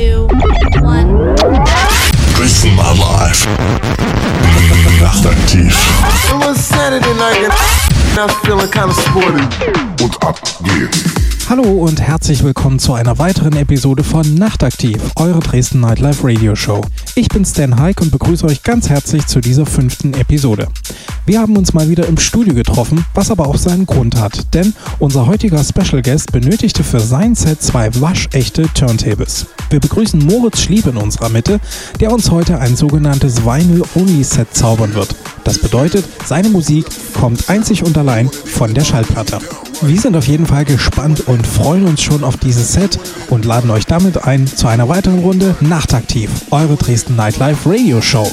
two, one. Dresden mal live. Nachtaktiv. It was Saturday night and I was feeling kind of sporty. Und ab geht's. Hallo und herzlich willkommen zu einer weiteren Episode von Nachtaktiv, eure Dresden Nightlife Radio Show. Ich bin Stan Heik und begrüße euch ganz herzlich zu dieser fünften Episode. Wir haben uns mal wieder im Studio getroffen, was aber auch seinen Grund hat, denn unser heutiger Special Guest benötigte für sein Set zwei waschechte Turntables. Wir begrüßen Moritz Schlieb in unserer Mitte, der uns heute ein sogenanntes Vinyl-Only-Set zaubern wird. Das bedeutet, seine Musik kommt einzig und allein von der Schallplatte. Wir sind auf jeden Fall gespannt und freuen uns schon auf dieses Set und laden euch damit ein zu einer weiteren Runde Nachtaktiv, eure Dresden Nightlife Radio Show.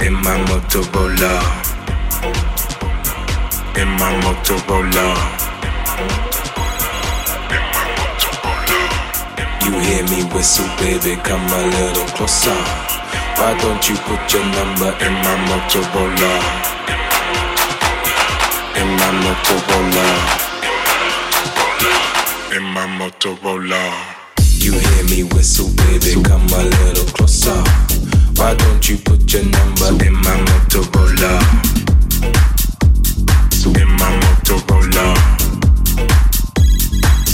in my Motorola. In my Motorola. You hear me whistle, baby, come a little closer. Why don't you put your number in my Motorola? In my Motorola. In my Motorola. You hear me whistle, baby, come a little closer. Why don't you put your number in my Motorola? In my Motorola.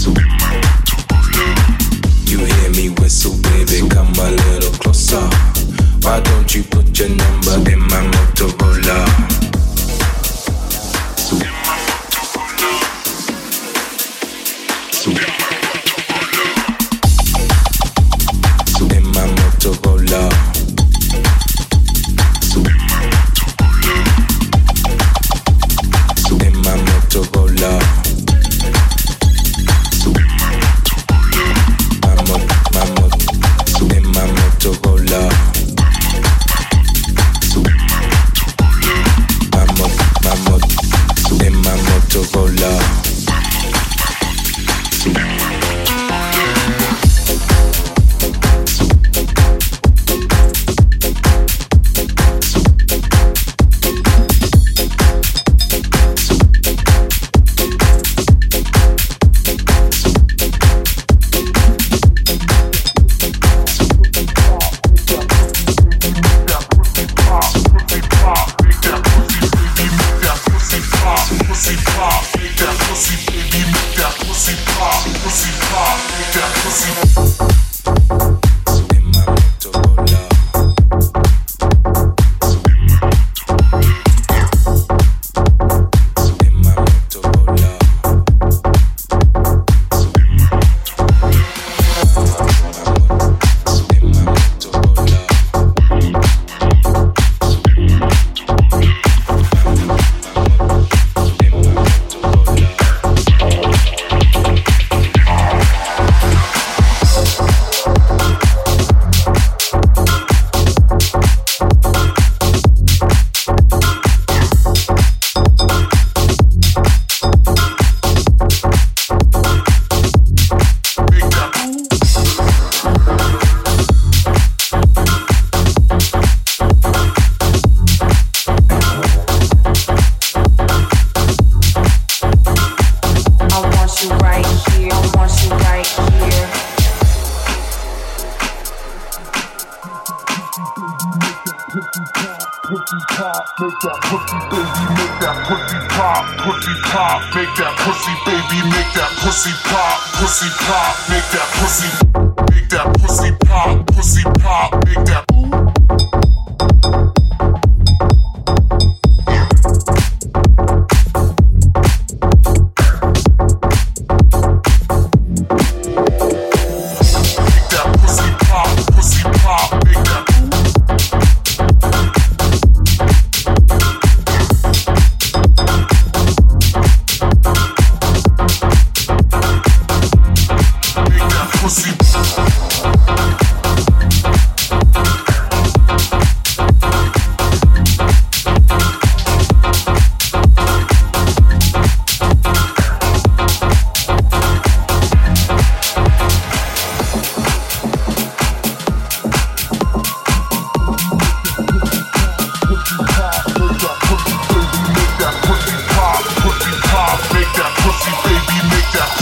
In my Motorola. You hear me whistle, baby, come a little closer. Why don't you put your number in my Motorola?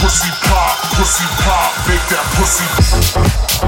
Pussy pop, pussy pop, make that pussy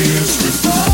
kids with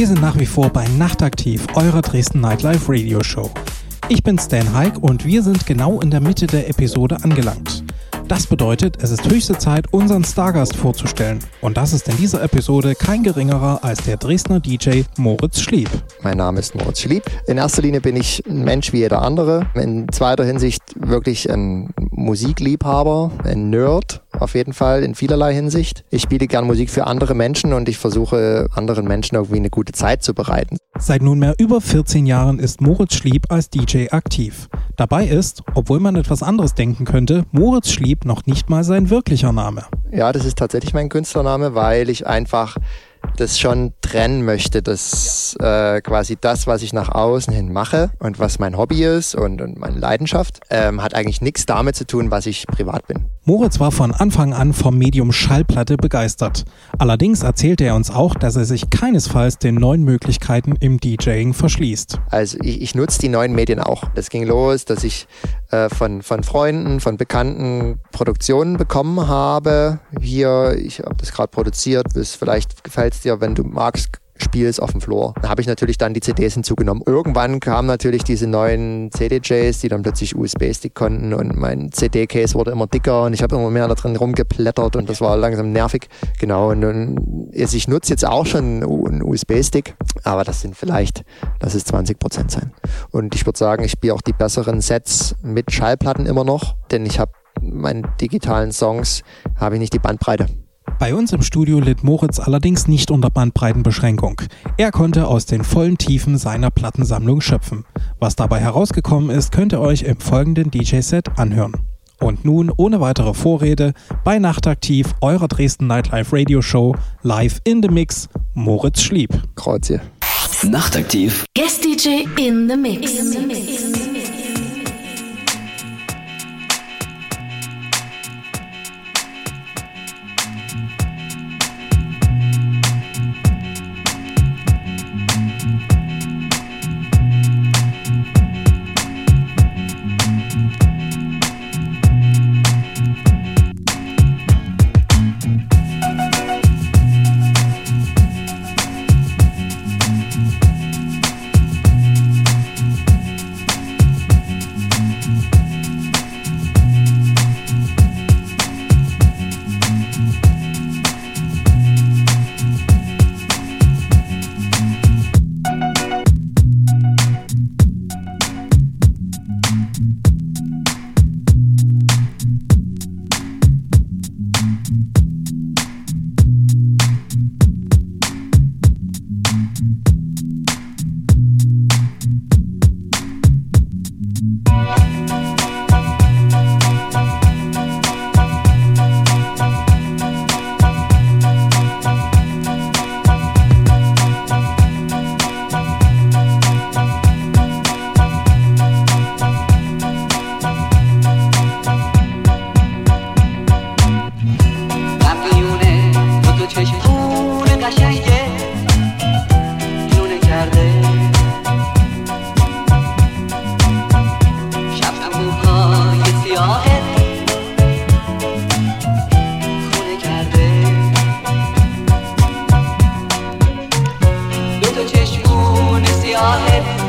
Wir sind nach wie vor bei Nachtaktiv, eurer Dresden Nightlife Radio Show. Ich bin Stan Heik und wir sind genau in der Mitte der Episode angelangt. Das bedeutet, es ist höchste Zeit, unseren Stargast vorzustellen. Und das ist in dieser Episode kein geringerer als der Dresdner DJ Moritz Schlieb. Mein Name ist Moritz Schlieb. In erster Linie bin ich ein Mensch wie jeder andere. In zweiter Hinsicht wirklich ein Musikliebhaber, ein Nerd auf jeden Fall in vielerlei Hinsicht. Ich spiele gern Musik für andere Menschen und ich versuche anderen Menschen irgendwie eine gute Zeit zu bereiten. Seit nunmehr über 14 Jahren ist Moritz Schlieb als DJ aktiv. Dabei ist, obwohl man etwas anderes denken könnte, Moritz Schlieb noch nicht mal sein wirklicher Name. Ja, das ist tatsächlich mein Künstlername, weil ich einfach das schon trennen möchte, dass äh, quasi das, was ich nach außen hin mache und was mein Hobby ist und, und meine Leidenschaft, ähm, hat eigentlich nichts damit zu tun, was ich privat bin. Moritz war von Anfang an vom Medium Schallplatte begeistert. Allerdings erzählte er uns auch, dass er sich keinesfalls den neuen Möglichkeiten im DJing verschließt. Also ich, ich nutze die neuen Medien auch. Das ging los, dass ich äh, von, von Freunden, von Bekannten Produktionen bekommen habe. Hier, ich habe das gerade produziert, bis vielleicht gefällt es dir, wenn du magst, spielst auf dem Floor. Da habe ich natürlich dann die CDs hinzugenommen. Irgendwann kamen natürlich diese neuen CDJs, die dann plötzlich USB-Stick konnten und mein CD-Case wurde immer dicker und ich habe immer mehr da drin rumgeplättert und das war langsam nervig. Genau, und, und also ich nutze jetzt auch schon einen USB-Stick, aber das sind vielleicht, lass es 20 Prozent sein. Und ich würde sagen, ich spiele auch die besseren Sets mit Schallplatten immer noch, denn ich habe meine digitalen Songs, habe ich nicht die Bandbreite. Bei uns im Studio litt Moritz allerdings nicht unter Bandbreitenbeschränkung. Er konnte aus den vollen Tiefen seiner Plattensammlung schöpfen. Was dabei herausgekommen ist, könnt ihr euch im folgenden DJ-Set anhören. Und nun, ohne weitere Vorrede, bei Nachtaktiv, eurer Dresden Nightlife Radio Show, live in the Mix, Moritz Schlieb. Kreuz Nachtaktiv. Guest DJ in the mix. In the mix. your head.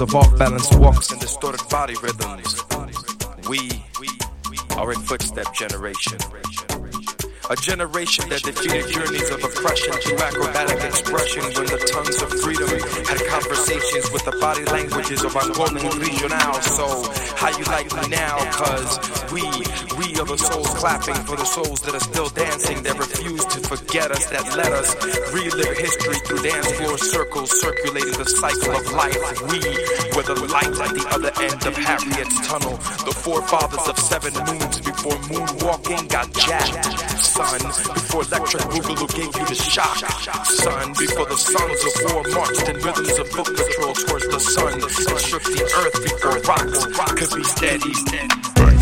Of off balance walks and distorted body rhythms. We are a footstep generation. A generation that defeated journeys of oppression through acrobatic expression when the tongues of freedom had conversations with the body languages of Angolan regional. So, how you like me now? Cause we, we are the souls clapping for the souls that are still dancing, that refuse forget us, that let us relive history through dance floor circles, circulating the cycle of life. We were the light at the other end of Harriet's tunnel, the forefathers of seven moons before moonwalking got jacked. Son, before electric boogaloo gave you the shock. Son, before the sons of war marched in rhythms of foot patrol towards the sun and shook the earth before rocks could be steady.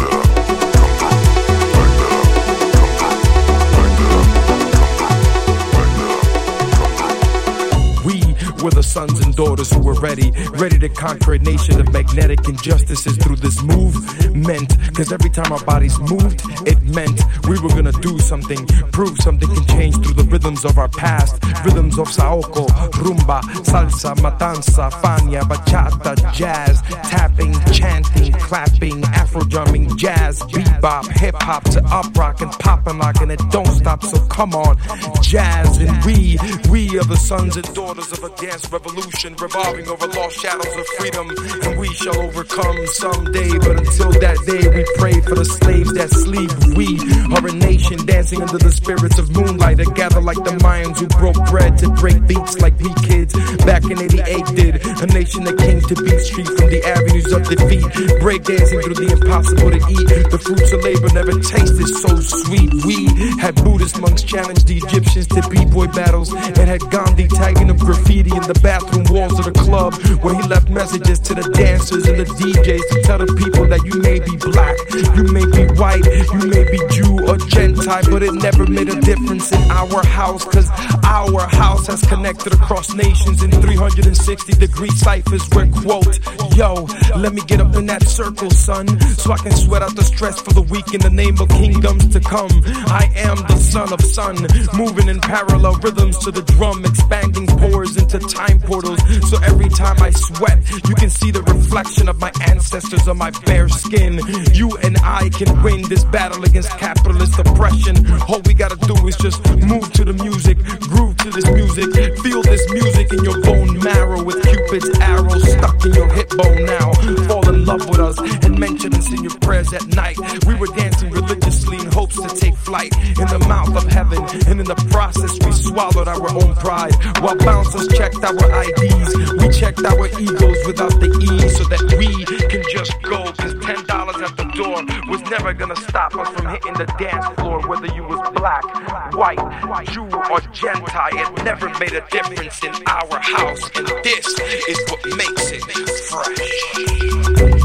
Were the sons and daughters who were ready, ready to conquer a nation of magnetic injustices through this movement. Cause every time our bodies moved, it meant we were gonna do something, prove something can change through the rhythms of our past. Rhythms of Saoko, rumba, salsa, matanza, fania, bachata, jazz, tapping, chanting, clapping, afro drumming, jazz, bebop, hip hop to up rock and pop and lock, and it don't stop. So come on, jazz and we, we are the sons and daughters of a dance revolution, revolving over lost shadows of freedom, and we shall overcome someday. But until that day, we pray for the slaves that sleep. We are a nation dancing under the spirits of moonlight that gather like the Mayans who broke bread to break beats like we kids back in 88 did. A nation that came to beat street from the avenues of defeat, breakdancing through the impossible to eat. The fruits of labor never tasted so sweet. We had Buddhist monks challenge the Egyptians to b-boy battles and had Gandhi tagging up graffiti the bathroom walls of the club where he left messages to the dancers and the DJs to tell the people that you may be black, you may be white, you may be Jew or Gentile, but it never made a difference in our house cause our house has connected across nations in 360 degree ciphers where quote, yo, let me get up in that circle, son, so I can sweat out the stress for the week in the name of kingdoms to come. I am the son of sun, moving in parallel rhythms to the drum, expanding pores into time portals. So every time I sweat, you can see the reflection of my ancestors on my bare skin. You and I can win this battle against capitalist oppression. All we gotta do is just move to the music, groove to this music, feel this music in your bone marrow with Cupid's arrow stuck in your hip bone now. Fall in love with us and mention us in your prayers at night. We were dancing religiously in hopes to take flight in the mouth of heaven, and in the process we swallowed our own pride while bouncers checked checked our IDs, we checked our egos without the E so that we can just go. Cause ten dollars at the door was never gonna stop us from hitting the dance floor, whether you was black, white, Jew, or Gentile. It never made a difference in our house, and this is what makes it fresh.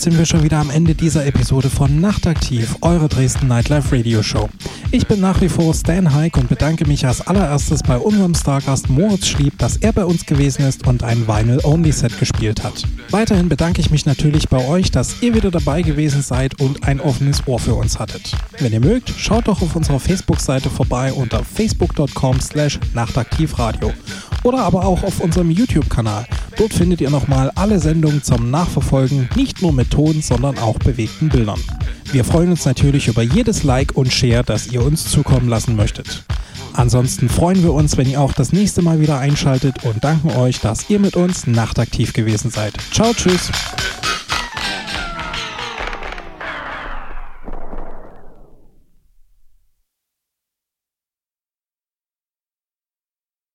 Damit sind wir schon wieder am Ende dieser Episode von Nachtaktiv, eure Dresden Nightlife Radio Show. Ich bin nach wie vor Stan Heik und bedanke mich als allererstes bei unserem Stargast Moritz Schlieb, dass er bei uns gewesen ist und ein Vinyl-Only-Set gespielt hat. Weiterhin bedanke ich mich natürlich bei euch, dass ihr wieder dabei gewesen seid und ein offenes Ohr für uns hattet. Wenn ihr mögt, schaut doch auf unserer Facebook-Seite vorbei unter facebook.com slash nachtaktivradio oder aber auch auf unserem YouTube-Kanal. Dort findet ihr nochmal alle Sendungen zum Nachverfolgen, nicht nur mit Ton, sondern auch bewegten Bildern. Wir freuen uns natürlich über jedes Like und Share, das ihr uns zukommen lassen möchtet. Ansonsten freuen wir uns, wenn ihr auch das nächste Mal wieder einschaltet und danken euch, dass ihr mit uns nachtaktiv gewesen seid. Ciao, tschüss.